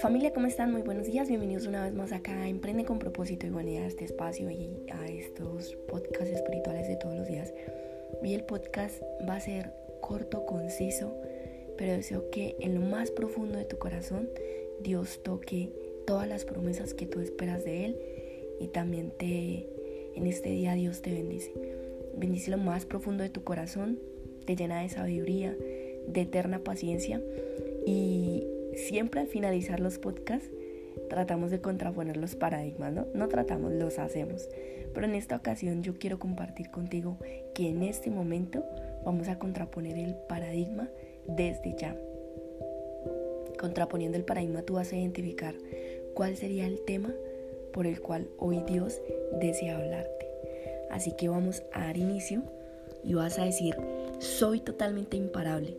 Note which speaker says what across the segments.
Speaker 1: Familia, ¿cómo están? Muy buenos días, bienvenidos una vez más acá a Emprende con propósito y buena a este espacio y a estos podcasts espirituales de todos los días. Hoy el podcast va a ser corto, conciso, pero deseo que en lo más profundo de tu corazón Dios toque todas las promesas que tú esperas de Él y también te en este día Dios te bendice. Bendice lo más profundo de tu corazón, llena de sabiduría, de eterna paciencia y siempre al finalizar los podcasts tratamos de contraponer los paradigmas, ¿no? No tratamos, los hacemos. Pero en esta ocasión yo quiero compartir contigo que en este momento vamos a contraponer el paradigma desde ya. Contraponiendo el paradigma tú vas a identificar cuál sería el tema por el cual hoy Dios desea hablarte. Así que vamos a dar inicio y vas a decir, soy totalmente imparable.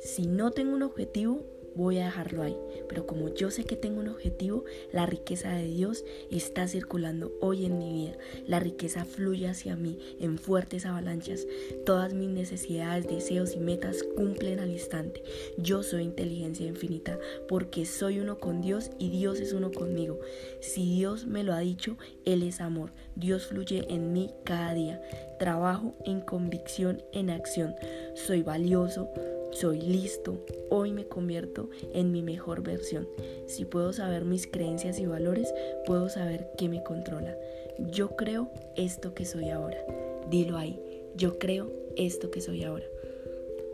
Speaker 1: Si no tengo un objetivo, voy a dejarlo ahí. Pero como yo sé que tengo un objetivo, la riqueza de Dios está circulando hoy en mi vida. La riqueza fluye hacia mí en fuertes avalanchas. Todas mis necesidades, deseos y metas cumplen al instante. Yo soy inteligencia infinita porque soy uno con Dios y Dios es uno conmigo. Si Dios me lo ha dicho, Él es amor. Dios fluye en mí cada día. Trabajo en convicción, en acción. Soy valioso soy listo, hoy me convierto en mi mejor versión. Si puedo saber mis creencias y valores, puedo saber qué me controla. Yo creo esto que soy ahora. Dilo ahí, yo creo esto que soy ahora.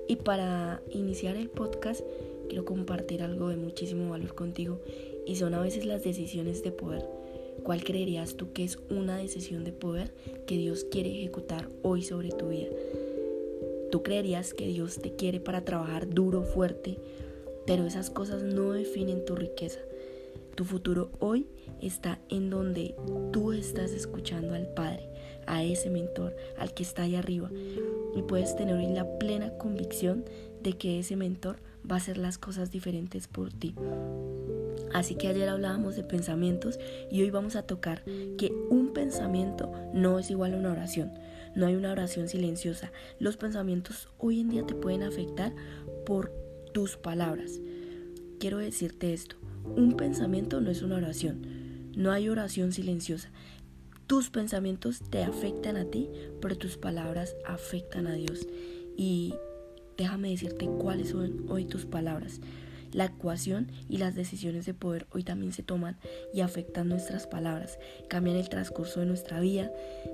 Speaker 1: Y para iniciar el podcast, quiero compartir algo de muchísimo valor contigo y son a veces las decisiones de poder. ¿Cuál creerías tú que es una decisión de poder que Dios quiere ejecutar hoy sobre tu vida? Tú creerías que Dios te quiere para trabajar duro, fuerte, pero esas cosas no definen tu riqueza. Tu futuro hoy está en donde tú estás escuchando al Padre, a ese mentor, al que está ahí arriba. Y puedes tener hoy la plena convicción de que ese mentor va a hacer las cosas diferentes por ti. Así que ayer hablábamos de pensamientos y hoy vamos a tocar que un pensamiento no es igual a una oración. No hay una oración silenciosa. Los pensamientos hoy en día te pueden afectar por tus palabras. Quiero decirte esto. Un pensamiento no es una oración. No hay oración silenciosa. Tus pensamientos te afectan a ti, pero tus palabras afectan a Dios. Y déjame decirte cuáles son hoy tus palabras. La ecuación y las decisiones de poder hoy también se toman y afectan nuestras palabras, cambian el transcurso de nuestra vida.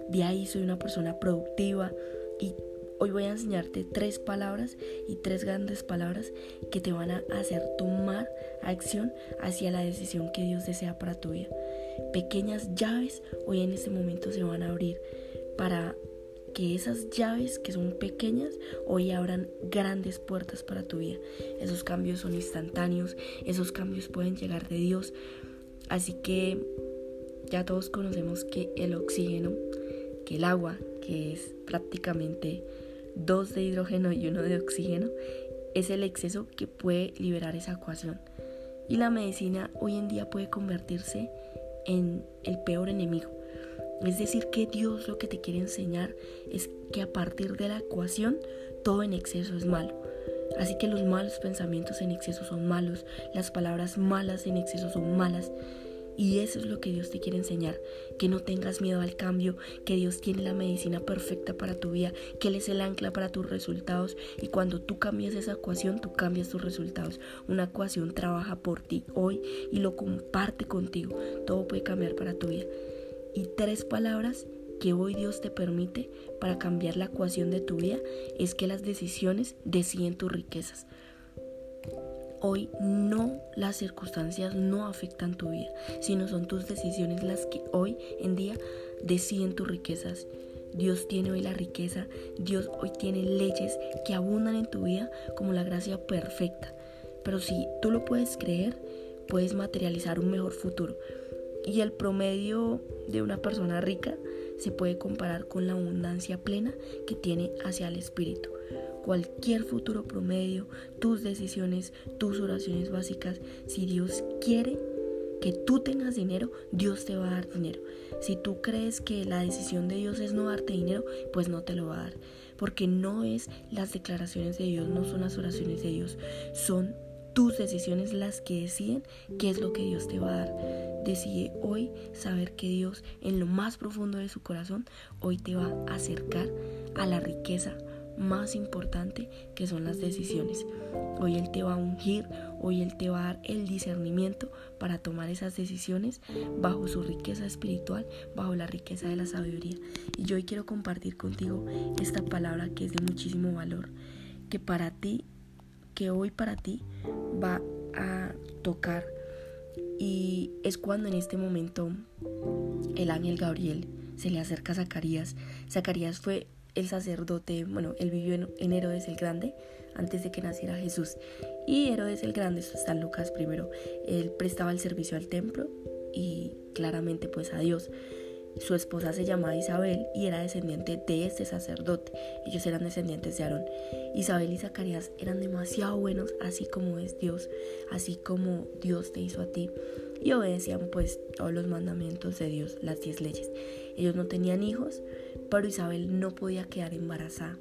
Speaker 1: De ahí soy una persona productiva y hoy voy a enseñarte tres palabras y tres grandes palabras que te van a hacer tomar acción hacia la decisión que Dios desea para tu vida. Pequeñas llaves hoy en este momento se van a abrir para que esas llaves que son pequeñas hoy abran grandes puertas para tu vida. Esos cambios son instantáneos, esos cambios pueden llegar de Dios. Así que ya todos conocemos que el oxígeno, que el agua, que es prácticamente dos de hidrógeno y uno de oxígeno, es el exceso que puede liberar esa ecuación. Y la medicina hoy en día puede convertirse en el peor enemigo es decir, que Dios lo que te quiere enseñar es que a partir de la ecuación todo en exceso es malo. Así que los malos pensamientos en exceso son malos, las palabras malas en exceso son malas. Y eso es lo que Dios te quiere enseñar, que no tengas miedo al cambio, que Dios tiene la medicina perfecta para tu vida, que Él es el ancla para tus resultados y cuando tú cambias esa ecuación, tú cambias tus resultados. Una ecuación trabaja por ti hoy y lo comparte contigo. Todo puede cambiar para tu vida y tres palabras que hoy Dios te permite para cambiar la ecuación de tu vida es que las decisiones deciden tus riquezas. Hoy no las circunstancias no afectan tu vida, sino son tus decisiones las que hoy en día deciden tus riquezas. Dios tiene hoy la riqueza, Dios hoy tiene leyes que abundan en tu vida como la gracia perfecta. Pero si tú lo puedes creer, puedes materializar un mejor futuro. Y el promedio de una persona rica se puede comparar con la abundancia plena que tiene hacia el espíritu. Cualquier futuro promedio, tus decisiones, tus oraciones básicas, si Dios quiere que tú tengas dinero, Dios te va a dar dinero. Si tú crees que la decisión de Dios es no darte dinero, pues no te lo va a dar. porque no es las declaraciones de Dios, no son las oraciones de Dios, son tus decisiones las que deciden qué es lo que Dios te va a dar. Decide hoy saber que Dios en lo más profundo de su corazón hoy te va a acercar a la riqueza más importante que son las decisiones. Hoy Él te va a ungir, hoy Él te va a dar el discernimiento para tomar esas decisiones bajo su riqueza espiritual, bajo la riqueza de la sabiduría. Y yo hoy quiero compartir contigo esta palabra que es de muchísimo valor, que para ti, que hoy para ti va a tocar. Y es cuando en este momento el ángel Gabriel se le acerca a Zacarías. Zacarías fue el sacerdote, bueno, él vivió en, Herodes el Grande antes de que naciera Jesús. Y Herodes el Grande, esto está en Lucas primero, él prestaba el servicio al templo y claramente pues a Dios. Su esposa se llamaba Isabel y era descendiente de este sacerdote. Ellos eran descendientes de Aarón. Isabel y Zacarías eran demasiado buenos, así como es Dios, así como Dios te hizo a ti. Y obedecían pues todos los mandamientos de Dios, las diez leyes. Ellos no tenían hijos, pero Isabel no podía quedar embarazada.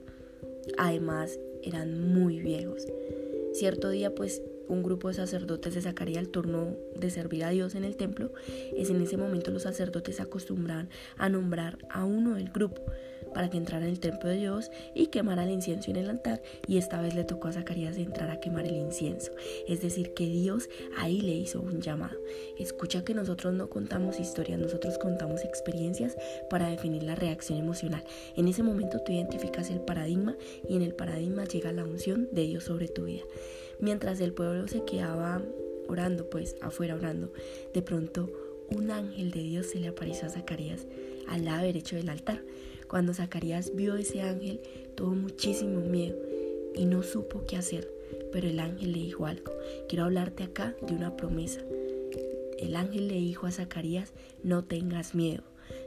Speaker 1: Además, eran muy viejos. Cierto día, pues, un grupo de sacerdotes se sacaría el turno de servir a Dios en el templo. Es en ese momento los sacerdotes acostumbraban a nombrar a uno del grupo para que entrara en el templo de Dios y quemara el incienso en el altar. Y esta vez le tocó a Zacarías entrar a quemar el incienso. Es decir, que Dios ahí le hizo un llamado. Escucha que nosotros no contamos historias, nosotros contamos experiencias para definir la reacción emocional. En ese momento tú identificas el paradigma y en el paradigma llega la unción de Dios sobre tu vida. Mientras el pueblo se quedaba orando, pues afuera orando, de pronto un ángel de Dios se le apareció a Zacarías al lado derecho del altar. Cuando Zacarías vio ese ángel, tuvo muchísimo miedo y no supo qué hacer, pero el ángel le dijo algo. Quiero hablarte acá de una promesa. El ángel le dijo a Zacarías, no tengas miedo.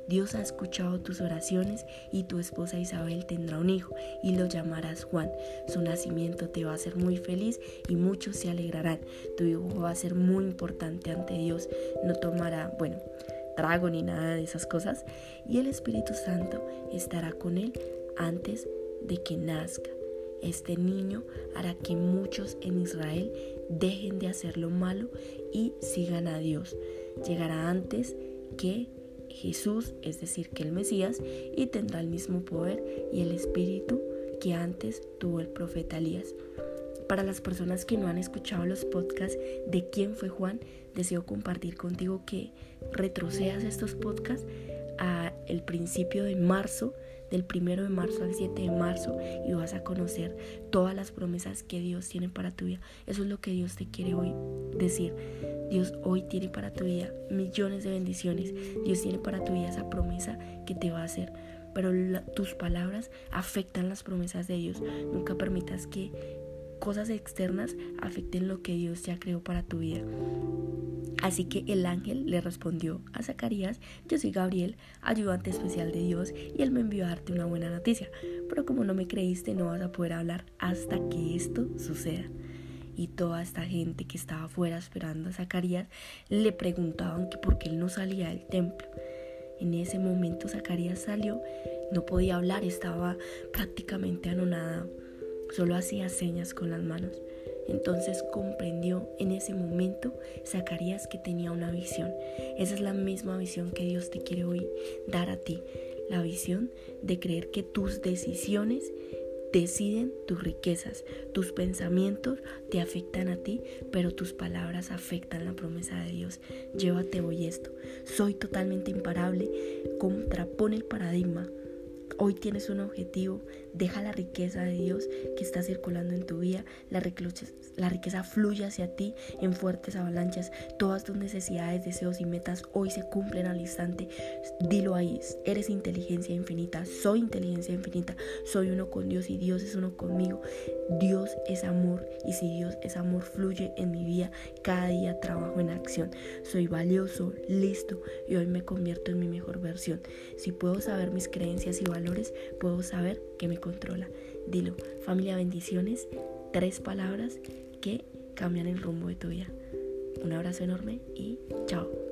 Speaker 1: Dios ha escuchado tus oraciones y tu esposa Isabel tendrá un hijo y lo llamarás Juan. Su nacimiento te va a hacer muy feliz y muchos se alegrarán. Tu hijo va a ser muy importante ante Dios. No tomará, bueno, trago ni nada de esas cosas. Y el Espíritu Santo estará con él antes de que nazca. Este niño hará que muchos en Israel dejen de hacer lo malo y sigan a Dios. Llegará antes que Jesús, es decir, que el Mesías, y tendrá el mismo poder y el espíritu que antes tuvo el profeta Elías. Para las personas que no han escuchado los podcasts de quién fue Juan, deseo compartir contigo que retrocedas estos podcasts a el principio de marzo, del primero de marzo al 7 de marzo, y vas a conocer todas las promesas que Dios tiene para tu vida. Eso es lo que Dios te quiere hoy decir. Dios hoy tiene para tu vida millones de bendiciones. Dios tiene para tu vida esa promesa que te va a hacer. Pero tus palabras afectan las promesas de Dios. Nunca permitas que cosas externas afecten lo que Dios ya creó para tu vida. Así que el ángel le respondió a Zacarías, yo soy Gabriel, ayudante especial de Dios, y él me envió a darte una buena noticia. Pero como no me creíste, no vas a poder hablar hasta que esto suceda y toda esta gente que estaba afuera esperando a Zacarías le preguntaban que por qué él no salía del templo. En ese momento Zacarías salió, no podía hablar, estaba prácticamente anonadado, solo hacía señas con las manos. Entonces comprendió en ese momento Zacarías que tenía una visión. Esa es la misma visión que Dios te quiere hoy dar a ti. La visión de creer que tus decisiones deciden tus riquezas. Tus pensamientos te afectan a ti, pero tus palabras afectan la promesa de Dios. Llévate hoy esto. Soy totalmente imparable. Contrapone el paradigma. Hoy tienes un objetivo, deja la riqueza de Dios que está circulando en tu vida, la riqueza, fluye hacia ti en fuertes avalanchas, todas tus necesidades, deseos y metas hoy se cumplen al instante. Dilo ahí, eres inteligencia infinita, soy inteligencia infinita, soy uno con Dios y Dios es uno conmigo. Dios es amor y si Dios es amor fluye en mi vida, cada día trabajo en acción. Soy valioso, listo y hoy me convierto en mi mejor versión. Si puedo saber mis creencias y valores, puedo saber que me controla. Dilo, familia bendiciones, tres palabras que cambian el rumbo de tu vida. Un abrazo enorme y chao.